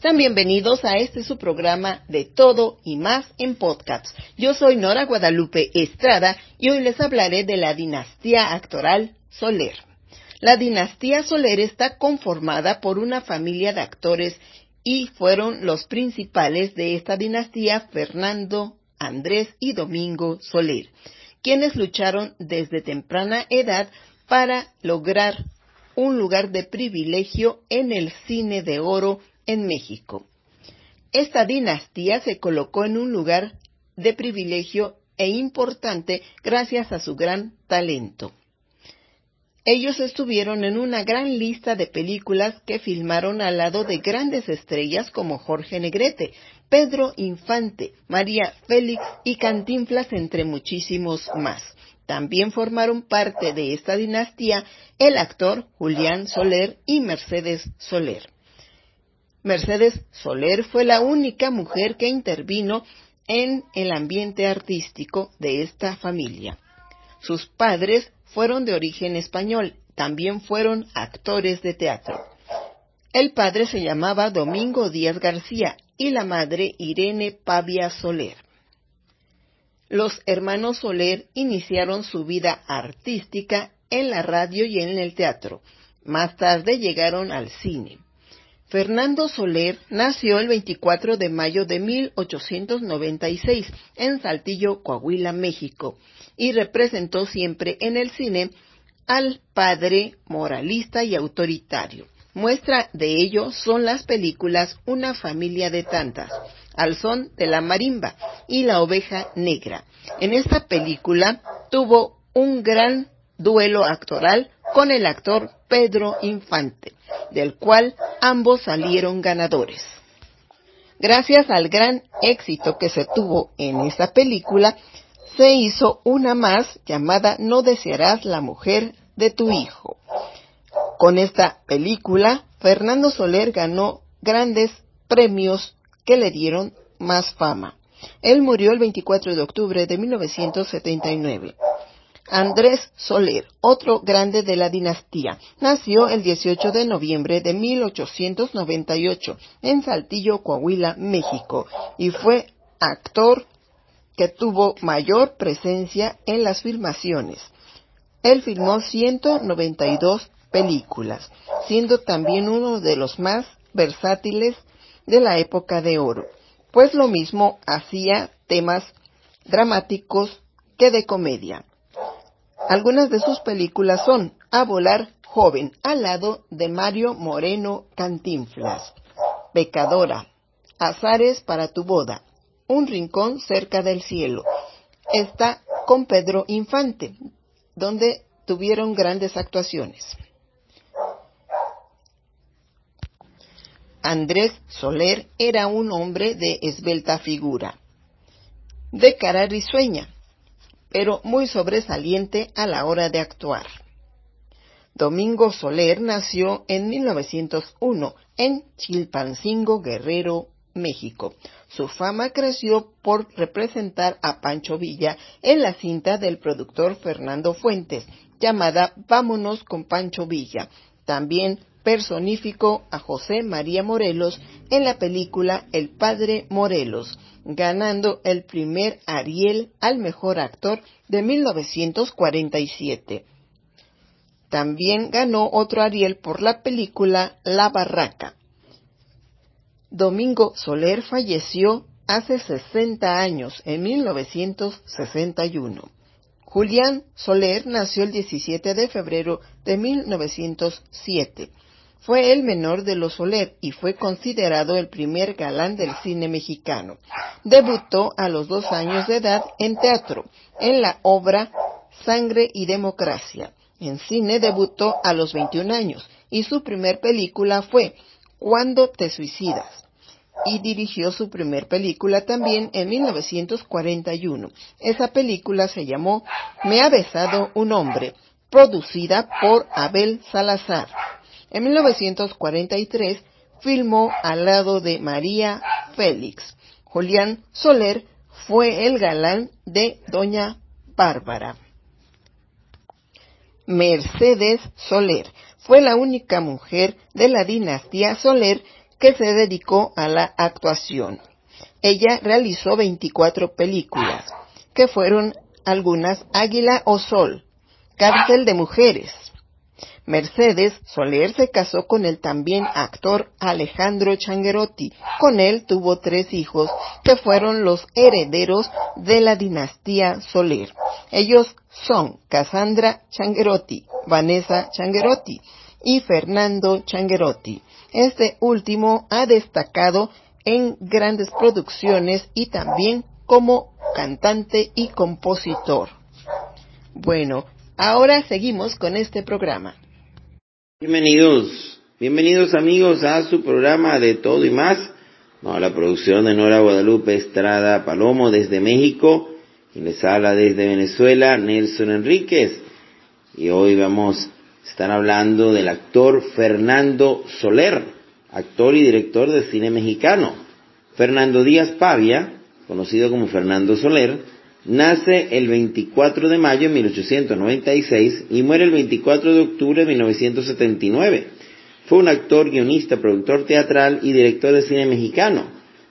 Sean bienvenidos a este su programa de todo y más en podcasts. Yo soy Nora Guadalupe Estrada y hoy les hablaré de la dinastía actoral Soler. La dinastía Soler está conformada por una familia de actores y fueron los principales de esta dinastía Fernando, Andrés y Domingo Soler, quienes lucharon desde temprana edad para lograr un lugar de privilegio en el cine de oro en México. Esta dinastía se colocó en un lugar de privilegio e importante gracias a su gran talento. Ellos estuvieron en una gran lista de películas que filmaron al lado de grandes estrellas como Jorge Negrete, Pedro Infante, María Félix y Cantinflas, entre muchísimos más. También formaron parte de esta dinastía el actor Julián Soler y Mercedes Soler. Mercedes Soler fue la única mujer que intervino en el ambiente artístico de esta familia. Sus padres fueron de origen español, también fueron actores de teatro. El padre se llamaba Domingo Díaz García y la madre Irene Pavia Soler. Los hermanos Soler iniciaron su vida artística en la radio y en el teatro. Más tarde llegaron al cine. Fernando Soler nació el 24 de mayo de 1896 en Saltillo, Coahuila, México, y representó siempre en el cine al padre moralista y autoritario. Muestra de ello son las películas Una familia de tantas, Al son de la marimba y La oveja negra. En esta película tuvo un gran duelo actoral con el actor Pedro Infante, del cual ambos salieron ganadores. Gracias al gran éxito que se tuvo en esta película, se hizo una más llamada No desearás la mujer de tu hijo. Con esta película, Fernando Soler ganó grandes premios que le dieron más fama. Él murió el 24 de octubre de 1979. Andrés Soler, otro grande de la dinastía, nació el 18 de noviembre de 1898 en Saltillo, Coahuila, México, y fue actor que tuvo mayor presencia en las filmaciones. Él filmó 192 películas, siendo también uno de los más versátiles de la época de oro, pues lo mismo hacía temas dramáticos que de comedia. Algunas de sus películas son A volar joven, al lado de Mario Moreno Cantinflas, Pecadora, Azares para tu boda, Un rincón cerca del cielo. Está con Pedro Infante, donde tuvieron grandes actuaciones. Andrés Soler era un hombre de esbelta figura, de cara risueña, pero muy sobresaliente a la hora de actuar. Domingo Soler nació en 1901 en Chilpancingo, Guerrero, México. Su fama creció por representar a Pancho Villa en la cinta del productor Fernando Fuentes, llamada Vámonos con Pancho Villa. También personificó a José María Morelos en la película El Padre Morelos, ganando el primer Ariel al mejor actor de 1947. También ganó otro Ariel por la película La Barraca. Domingo Soler falleció hace 60 años, en 1961. Julián Soler nació el 17 de febrero de 1907 fue el menor de los Soler y fue considerado el primer galán del cine mexicano. Debutó a los dos años de edad en teatro, en la obra Sangre y Democracia. En cine debutó a los 21 años y su primer película fue Cuando te suicidas. y dirigió su primer película también en 1941. Esa película se llamó Me ha besado un hombre, producida por Abel Salazar. En 1943 filmó al lado de María Félix. Julián Soler fue el galán de Doña Bárbara. Mercedes Soler fue la única mujer de la dinastía Soler que se dedicó a la actuación. Ella realizó 24 películas, que fueron algunas Águila o Sol, Cárcel de Mujeres, Mercedes Soler se casó con el también actor Alejandro Changuerotti. Con él tuvo tres hijos que fueron los herederos de la dinastía Soler. Ellos son Cassandra Changuerotti, Vanessa Changuerotti y Fernando Changuerotti. Este último ha destacado en grandes producciones y también como cantante y compositor. Bueno, ahora seguimos con este programa. Bienvenidos, bienvenidos amigos a su programa de todo y más. No, la producción de Nora Guadalupe Estrada Palomo desde México y les habla desde Venezuela Nelson Enríquez. Y hoy vamos a estar hablando del actor Fernando Soler, actor y director de cine mexicano. Fernando Díaz Pavia, conocido como Fernando Soler, Nace el 24 de mayo de 1896 y muere el 24 de octubre de 1979. Fue un actor, guionista, productor teatral y director de cine mexicano.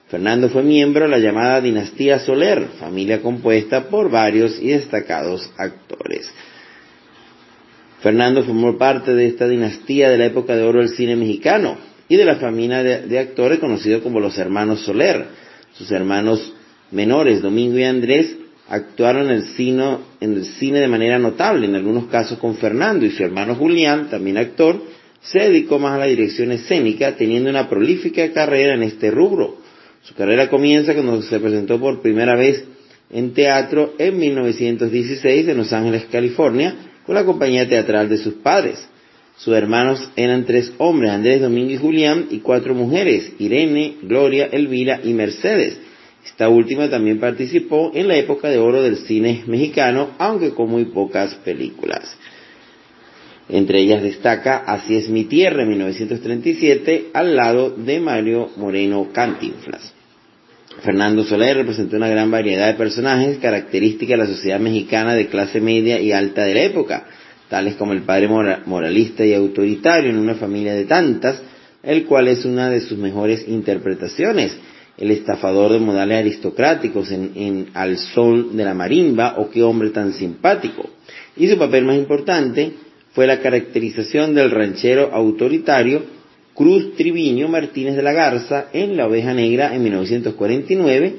Fernando fue miembro de la llamada dinastía Soler, familia compuesta por varios y destacados actores. Fernando formó parte de esta dinastía de la época de oro del cine mexicano y de la familia de, de actores conocidos como los hermanos Soler. Sus hermanos menores, Domingo y Andrés, actuaron en el, cine, en el cine de manera notable, en algunos casos con Fernando y su hermano Julián, también actor, se dedicó más a la dirección escénica, teniendo una prolífica carrera en este rubro. Su carrera comienza cuando se presentó por primera vez en teatro en 1916 en Los Ángeles, California, con la compañía teatral de sus padres. Sus hermanos eran tres hombres, Andrés, Domingo y Julián, y cuatro mujeres, Irene, Gloria, Elvira y Mercedes. Esta última también participó en la época de oro del cine mexicano, aunque con muy pocas películas. Entre ellas destaca Así es mi tierra en 1937 al lado de Mario Moreno Cantinflas. Fernando Soler representó una gran variedad de personajes características de la sociedad mexicana de clase media y alta de la época, tales como el padre moralista y autoritario en una familia de tantas, el cual es una de sus mejores interpretaciones, el estafador de modales aristocráticos en, en Al Sol de la Marimba o Qué hombre tan simpático. Y su papel más importante fue la caracterización del ranchero autoritario Cruz Triviño Martínez de la Garza en La Oveja Negra en 1949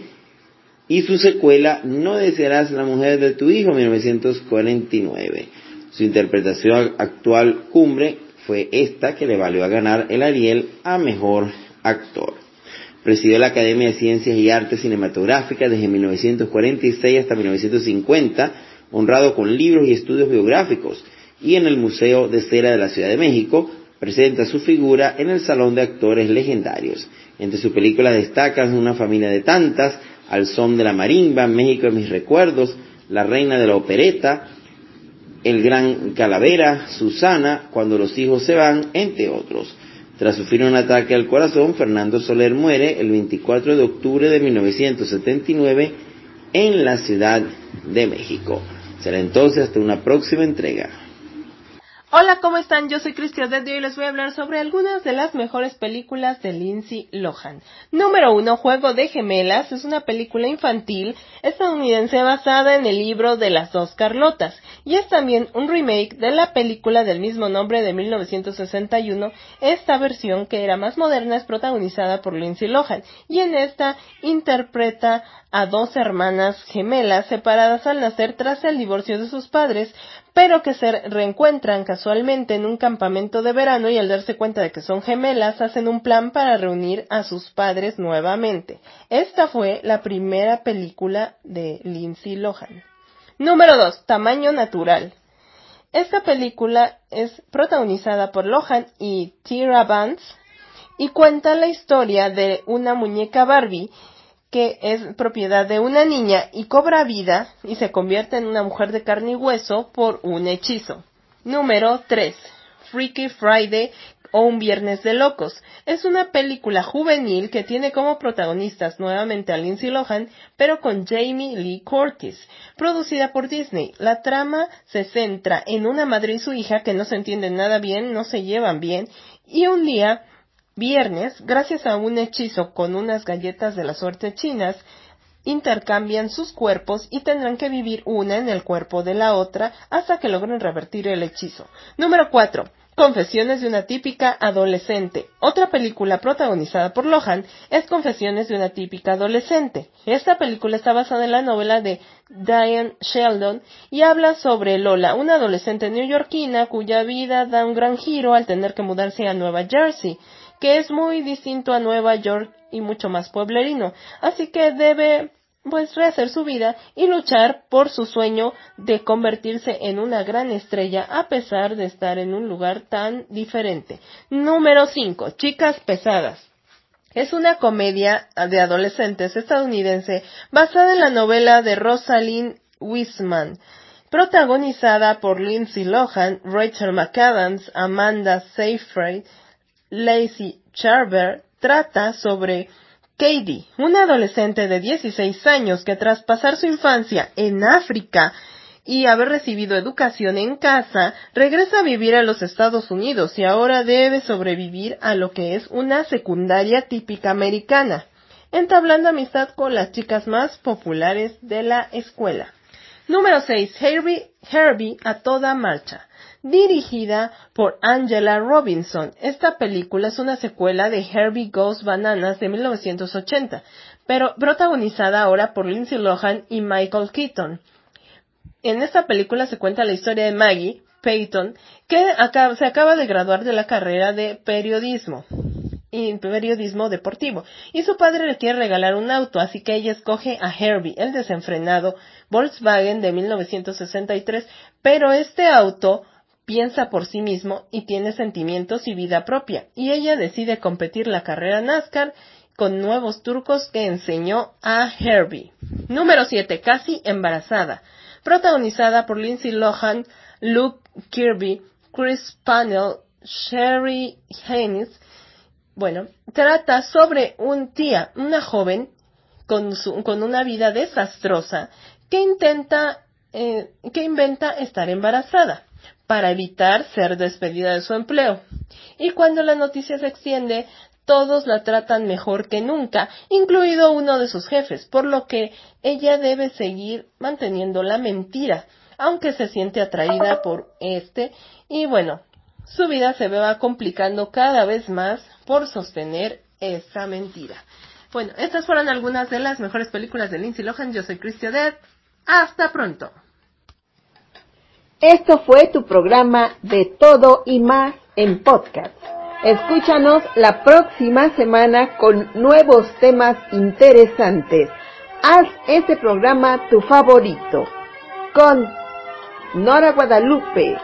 y su secuela No desearás la mujer de tu hijo en 1949. Su interpretación actual cumbre fue esta que le valió a ganar el Ariel a Mejor Actor. Presidió la Academia de Ciencias y Artes Cinematográficas desde 1946 hasta 1950, honrado con libros y estudios biográficos, y en el Museo de Cera de la Ciudad de México presenta su figura en el Salón de Actores Legendarios. Entre sus películas destacan Una familia de tantas, Al son de la marimba, México en mis recuerdos, La reina de la opereta, El gran calavera, Susana, Cuando los hijos se van, entre otros. Tras sufrir un ataque al corazón, Fernando Soler muere el 24 de octubre de 1979 en la Ciudad de México. Será entonces hasta una próxima entrega. Hola, ¿cómo están? Yo soy Cristian de y les voy a hablar sobre algunas de las mejores películas de Lindsay Lohan. Número uno, Juego de Gemelas, es una película infantil estadounidense basada en el libro de las dos Carlotas y es también un remake de la película del mismo nombre de 1961. Esta versión, que era más moderna, es protagonizada por Lindsay Lohan y en esta interpreta a dos hermanas gemelas separadas al nacer tras el divorcio de sus padres, pero que se reencuentran casualmente en un campamento de verano y al darse cuenta de que son gemelas hacen un plan para reunir a sus padres nuevamente. Esta fue la primera película de Lindsay Lohan. Número 2. Tamaño natural. Esta película es protagonizada por Lohan y Tyra Banks y cuenta la historia de una muñeca Barbie que es propiedad de una niña y cobra vida y se convierte en una mujer de carne y hueso por un hechizo. Número 3. Freaky Friday o Un Viernes de Locos. Es una película juvenil que tiene como protagonistas nuevamente a Lindsay Lohan, pero con Jamie Lee Curtis, producida por Disney. La trama se centra en una madre y su hija que no se entienden nada bien, no se llevan bien, y un día, viernes, gracias a un hechizo con unas galletas de la suerte chinas, intercambian sus cuerpos y tendrán que vivir una en el cuerpo de la otra hasta que logren revertir el hechizo. Número 4. Confesiones de una típica adolescente. Otra película protagonizada por Lohan es Confesiones de una típica adolescente. Esta película está basada en la novela de Diane Sheldon y habla sobre Lola, una adolescente neoyorquina cuya vida da un gran giro al tener que mudarse a Nueva Jersey, que es muy distinto a Nueva York y mucho más pueblerino, así que debe pues rehacer su vida y luchar por su sueño de convertirse en una gran estrella a pesar de estar en un lugar tan diferente. Número 5. Chicas pesadas. Es una comedia de adolescentes estadounidense basada en la novela de Rosalind Wiseman, protagonizada por Lindsay Lohan, Rachel McAdams, Amanda Seyfried, Lacey Charber, trata sobre Katie, una adolescente de 16 años que tras pasar su infancia en África y haber recibido educación en casa, regresa a vivir a los Estados Unidos y ahora debe sobrevivir a lo que es una secundaria típica americana, entablando amistad con las chicas más populares de la escuela. Número 6. Herbie, Herbie a toda marcha dirigida por Angela Robinson. Esta película es una secuela de Herbie Goes Bananas de 1980, pero protagonizada ahora por Lindsay Lohan y Michael Keaton. En esta película se cuenta la historia de Maggie Peyton, que se acaba de graduar de la carrera de periodismo y periodismo deportivo. Y su padre le quiere regalar un auto, así que ella escoge a Herbie, el desenfrenado Volkswagen de 1963, pero este auto piensa por sí mismo y tiene sentimientos y vida propia, y ella decide competir la carrera NASCAR con nuevos trucos que enseñó a Herbie. Número 7. Casi embarazada. Protagonizada por Lindsay Lohan, Luke Kirby, Chris Panel, Sherry Haynes. Bueno, trata sobre un tía, una joven con, con una vida desastrosa que intenta, eh, que inventa estar embarazada para evitar ser despedida de su empleo. Y cuando la noticia se extiende, todos la tratan mejor que nunca, incluido uno de sus jefes, por lo que ella debe seguir manteniendo la mentira, aunque se siente atraída por este, y bueno, su vida se va complicando cada vez más por sostener esa mentira. Bueno, estas fueron algunas de las mejores películas de Lindsay Lohan. Yo soy Odette. Hasta pronto. Esto fue tu programa de todo y más en podcast. Escúchanos la próxima semana con nuevos temas interesantes. Haz este programa tu favorito. Con Nora Guadalupe,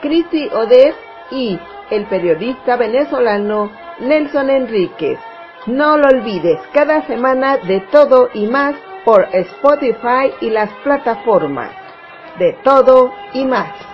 Cristi Odez y el periodista venezolano Nelson Enríquez. No lo olvides, cada semana de todo y más por Spotify y las plataformas de todo y más.